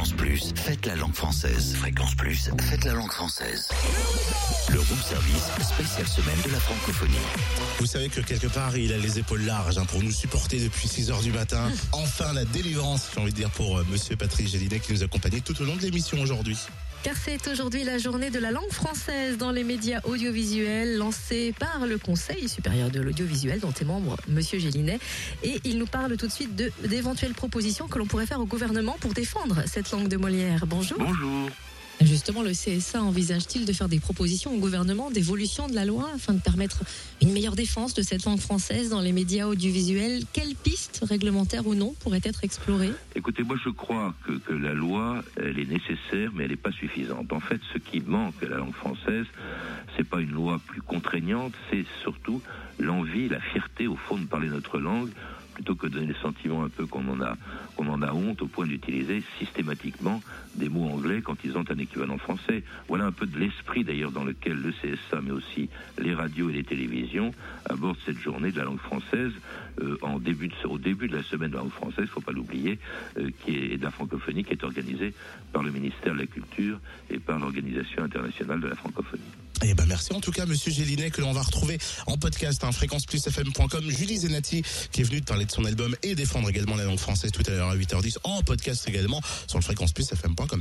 Fréquence Plus, faites la langue française. Fréquence Plus, faites la langue française. Le room service, spéciale semaine de la francophonie. Vous savez que quelque part, il a les épaules larges hein, pour nous supporter depuis 6 heures du matin. Enfin, la délivrance, j'ai envie de dire, pour euh, monsieur Patrick Gélinet qui nous accompagnait tout au long de l'émission aujourd'hui. Car c'est aujourd'hui la journée de la langue française dans les médias audiovisuels lancée par le Conseil supérieur de l'audiovisuel dont est membre Monsieur Gélinet. Et il nous parle tout de suite d'éventuelles propositions que l'on pourrait faire au gouvernement pour défendre cette langue de Molière. Bonjour. Bonjour. Justement, le CSA envisage-t-il de faire des propositions au gouvernement d'évolution de la loi afin de permettre une meilleure défense de cette langue française dans les médias audiovisuels? Quelles pistes, réglementaires ou non, pourraient être explorées Écoutez, moi je crois que, la loi, elle est nécessaire, mais elle n'est pas suffisante. En fait, ce qui manque à la langue française, c'est pas une loi plus contraignante, c'est surtout l'envie, la fierté au fond de parler notre langue, plutôt que de donner le sentiment un peu qu'on en a, qu'on en a honte au point d'utiliser systématiquement des mots anglais quand ils ont un équivalent français. Voilà un peu de l'esprit d'ailleurs dans lequel le CSA, mais aussi les radios et les télévisions abordent cette journée de la langue française euh, en début de, au début de la semaine de la langue française, faut pas l'oublier, euh, qui est de la francophonie, qui est organisée par le ministère de la Culture et par l'Organisation internationale de la francophonie. Eh ben merci en tout cas Monsieur Gélinet que l'on va retrouver en podcast hein, fréquenceplusfm.com Julie Zenati qui est venue de parler de son album et défendre également la langue française tout à l'heure à 8h10 en podcast également sur le fréquenceplusfm.com